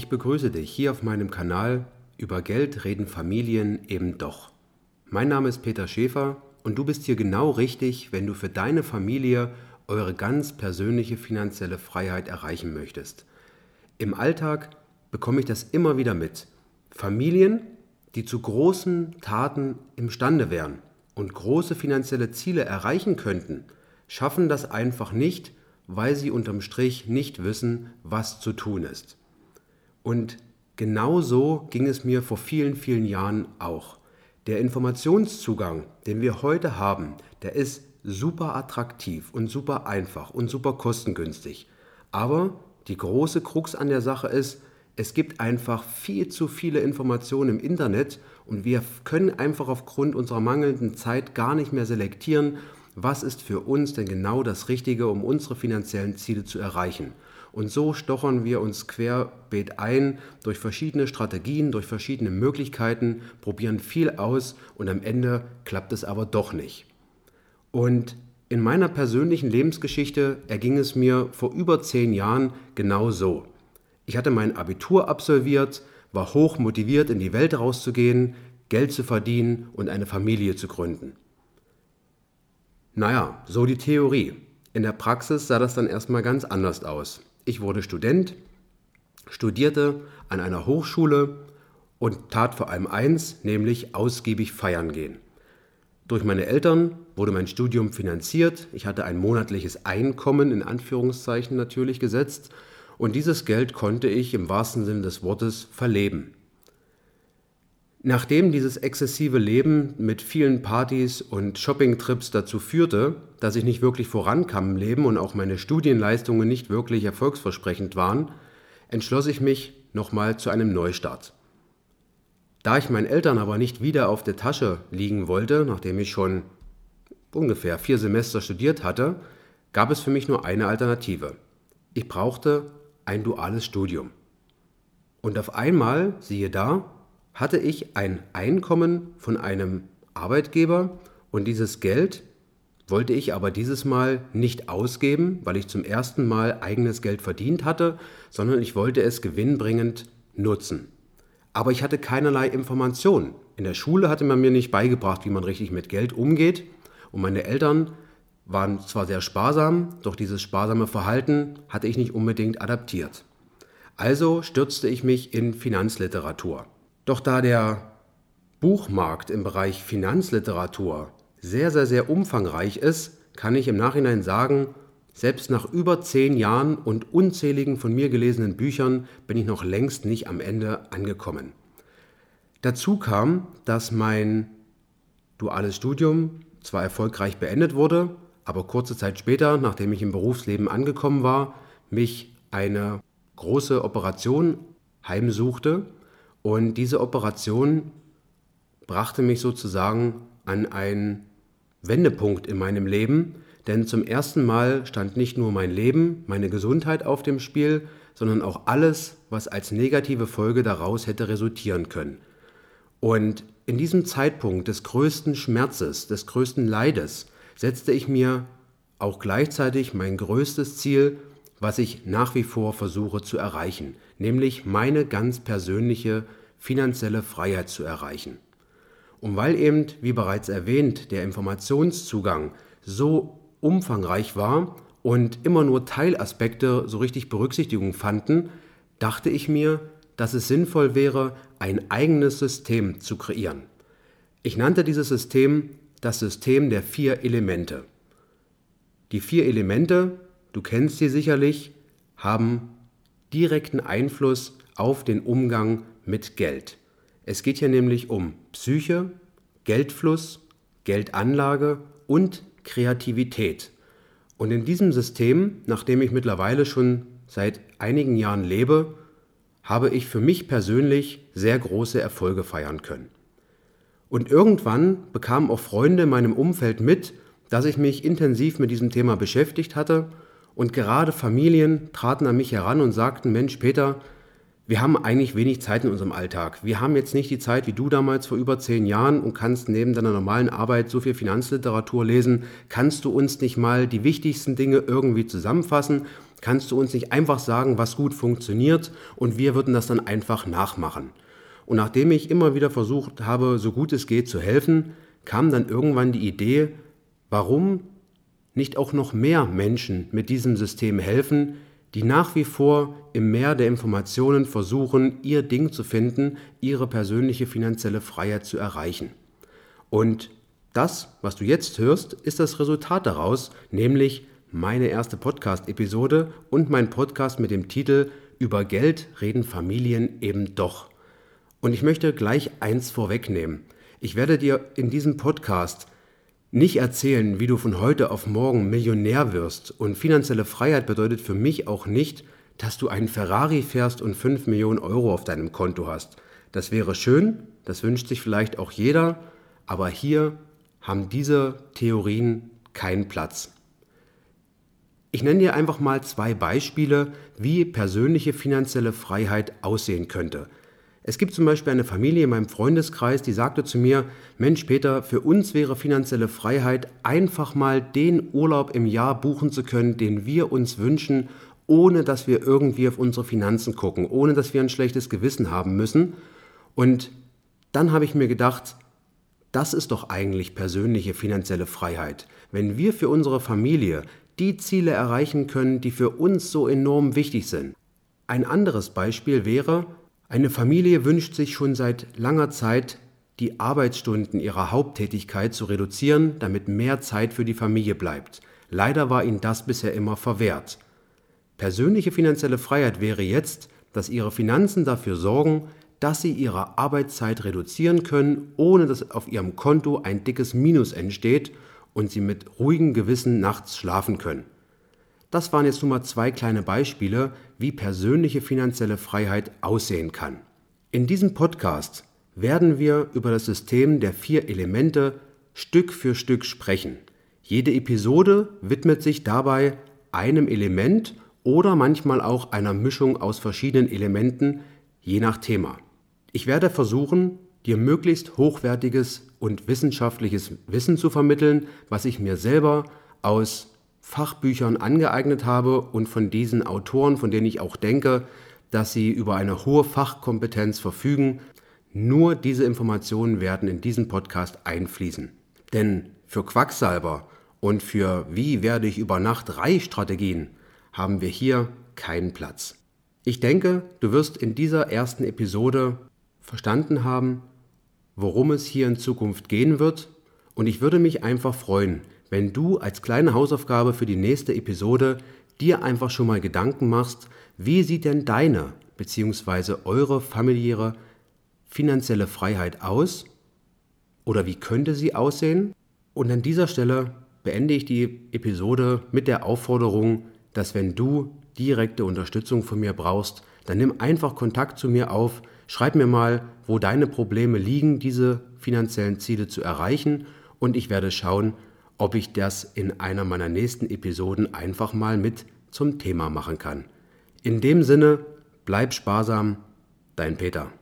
Ich begrüße dich hier auf meinem Kanal Über Geld reden Familien eben doch. Mein Name ist Peter Schäfer und du bist hier genau richtig, wenn du für deine Familie eure ganz persönliche finanzielle Freiheit erreichen möchtest. Im Alltag bekomme ich das immer wieder mit. Familien, die zu großen Taten imstande wären und große finanzielle Ziele erreichen könnten, schaffen das einfach nicht, weil sie unterm Strich nicht wissen, was zu tun ist. Und genau so ging es mir vor vielen, vielen Jahren auch. Der Informationszugang, den wir heute haben, der ist super attraktiv und super einfach und super kostengünstig. Aber die große Krux an der Sache ist, es gibt einfach viel zu viele Informationen im Internet und wir können einfach aufgrund unserer mangelnden Zeit gar nicht mehr selektieren, was ist für uns denn genau das Richtige, um unsere finanziellen Ziele zu erreichen. Und so stochern wir uns querbeet ein durch verschiedene Strategien, durch verschiedene Möglichkeiten, probieren viel aus und am Ende klappt es aber doch nicht. Und in meiner persönlichen Lebensgeschichte erging es mir vor über zehn Jahren genau so. Ich hatte mein Abitur absolviert, war hoch motiviert, in die Welt rauszugehen, Geld zu verdienen und eine Familie zu gründen. Naja, so die Theorie. In der Praxis sah das dann erstmal ganz anders aus. Ich wurde Student, studierte an einer Hochschule und tat vor allem eins, nämlich ausgiebig feiern gehen. Durch meine Eltern wurde mein Studium finanziert. Ich hatte ein monatliches Einkommen in Anführungszeichen natürlich gesetzt und dieses Geld konnte ich im wahrsten Sinne des Wortes verleben. Nachdem dieses exzessive Leben mit vielen Partys und Shoppingtrips dazu führte, dass ich nicht wirklich vorankam im Leben und auch meine Studienleistungen nicht wirklich erfolgsversprechend waren, entschloss ich mich nochmal zu einem Neustart. Da ich meinen Eltern aber nicht wieder auf der Tasche liegen wollte, nachdem ich schon ungefähr vier Semester studiert hatte, gab es für mich nur eine Alternative. Ich brauchte ein duales Studium. Und auf einmal, siehe da, hatte ich ein Einkommen von einem Arbeitgeber und dieses Geld wollte ich aber dieses Mal nicht ausgeben, weil ich zum ersten Mal eigenes Geld verdient hatte, sondern ich wollte es gewinnbringend nutzen. Aber ich hatte keinerlei Informationen. In der Schule hatte man mir nicht beigebracht, wie man richtig mit Geld umgeht und meine Eltern waren zwar sehr sparsam, doch dieses sparsame Verhalten hatte ich nicht unbedingt adaptiert. Also stürzte ich mich in Finanzliteratur. Doch da der Buchmarkt im Bereich Finanzliteratur sehr, sehr, sehr umfangreich ist, kann ich im Nachhinein sagen, selbst nach über zehn Jahren und unzähligen von mir gelesenen Büchern bin ich noch längst nicht am Ende angekommen. Dazu kam, dass mein duales Studium zwar erfolgreich beendet wurde, aber kurze Zeit später, nachdem ich im Berufsleben angekommen war, mich eine große Operation heimsuchte und diese Operation brachte mich sozusagen an einen Wendepunkt in meinem Leben, denn zum ersten Mal stand nicht nur mein Leben, meine Gesundheit auf dem Spiel, sondern auch alles, was als negative Folge daraus hätte resultieren können. Und in diesem Zeitpunkt des größten Schmerzes, des größten Leides, setzte ich mir auch gleichzeitig mein größtes Ziel, was ich nach wie vor versuche zu erreichen, nämlich meine ganz persönliche finanzielle Freiheit zu erreichen. Und weil eben, wie bereits erwähnt, der Informationszugang so umfangreich war und immer nur Teilaspekte so richtig Berücksichtigung fanden, dachte ich mir, dass es sinnvoll wäre, ein eigenes System zu kreieren. Ich nannte dieses System das System der vier Elemente. Die vier Elemente, du kennst sie sicherlich, haben direkten Einfluss auf den Umgang mit Geld. Es geht hier nämlich um Psyche, Geldfluss, Geldanlage und Kreativität. Und in diesem System, nachdem ich mittlerweile schon seit einigen Jahren lebe, habe ich für mich persönlich sehr große Erfolge feiern können. Und irgendwann bekamen auch Freunde in meinem Umfeld mit, dass ich mich intensiv mit diesem Thema beschäftigt hatte und gerade Familien traten an mich heran und sagten, Mensch Peter, wir haben eigentlich wenig Zeit in unserem Alltag. Wir haben jetzt nicht die Zeit wie du damals vor über zehn Jahren und kannst neben deiner normalen Arbeit so viel Finanzliteratur lesen. Kannst du uns nicht mal die wichtigsten Dinge irgendwie zusammenfassen, Kannst du uns nicht einfach sagen, was gut funktioniert und wir würden das dann einfach nachmachen? Und nachdem ich immer wieder versucht habe, so gut es geht zu helfen, kam dann irgendwann die Idee, warum nicht auch noch mehr Menschen mit diesem System helfen, die nach wie vor im Meer der Informationen versuchen, ihr Ding zu finden, ihre persönliche finanzielle Freiheit zu erreichen. Und das, was du jetzt hörst, ist das Resultat daraus, nämlich meine erste Podcast-Episode und mein Podcast mit dem Titel Über Geld reden Familien eben doch. Und ich möchte gleich eins vorwegnehmen. Ich werde dir in diesem Podcast nicht erzählen, wie du von heute auf morgen Millionär wirst. Und finanzielle Freiheit bedeutet für mich auch nicht, dass du einen Ferrari fährst und 5 Millionen Euro auf deinem Konto hast. Das wäre schön, das wünscht sich vielleicht auch jeder, aber hier haben diese Theorien keinen Platz. Ich nenne dir einfach mal zwei Beispiele, wie persönliche finanzielle Freiheit aussehen könnte. Es gibt zum Beispiel eine Familie in meinem Freundeskreis, die sagte zu mir, Mensch Peter, für uns wäre finanzielle Freiheit einfach mal den Urlaub im Jahr buchen zu können, den wir uns wünschen, ohne dass wir irgendwie auf unsere Finanzen gucken, ohne dass wir ein schlechtes Gewissen haben müssen. Und dann habe ich mir gedacht, das ist doch eigentlich persönliche finanzielle Freiheit. Wenn wir für unsere Familie die Ziele erreichen können, die für uns so enorm wichtig sind. Ein anderes Beispiel wäre, eine Familie wünscht sich schon seit langer Zeit, die Arbeitsstunden ihrer Haupttätigkeit zu reduzieren, damit mehr Zeit für die Familie bleibt. Leider war ihnen das bisher immer verwehrt. Persönliche finanzielle Freiheit wäre jetzt, dass ihre Finanzen dafür sorgen, dass sie ihre Arbeitszeit reduzieren können, ohne dass auf ihrem Konto ein dickes Minus entsteht und sie mit ruhigem Gewissen nachts schlafen können. Das waren jetzt nur mal zwei kleine Beispiele, wie persönliche finanzielle Freiheit aussehen kann. In diesem Podcast werden wir über das System der vier Elemente Stück für Stück sprechen. Jede Episode widmet sich dabei einem Element oder manchmal auch einer Mischung aus verschiedenen Elementen, je nach Thema. Ich werde versuchen, dir möglichst hochwertiges und wissenschaftliches Wissen zu vermitteln, was ich mir selber aus Fachbüchern angeeignet habe und von diesen Autoren, von denen ich auch denke, dass sie über eine hohe Fachkompetenz verfügen. Nur diese Informationen werden in diesen Podcast einfließen. Denn für Quacksalber und für wie werde ich über Nacht reich Strategien haben wir hier keinen Platz. Ich denke, du wirst in dieser ersten Episode verstanden haben, worum es hier in Zukunft gehen wird und ich würde mich einfach freuen, wenn du als kleine Hausaufgabe für die nächste Episode dir einfach schon mal Gedanken machst, wie sieht denn deine bzw. eure familiäre finanzielle Freiheit aus oder wie könnte sie aussehen? Und an dieser Stelle beende ich die Episode mit der Aufforderung, dass wenn du direkte Unterstützung von mir brauchst, dann nimm einfach Kontakt zu mir auf, schreib mir mal, wo deine Probleme liegen, diese finanziellen Ziele zu erreichen und ich werde schauen, ob ich das in einer meiner nächsten Episoden einfach mal mit zum Thema machen kann. In dem Sinne, bleib sparsam, dein Peter.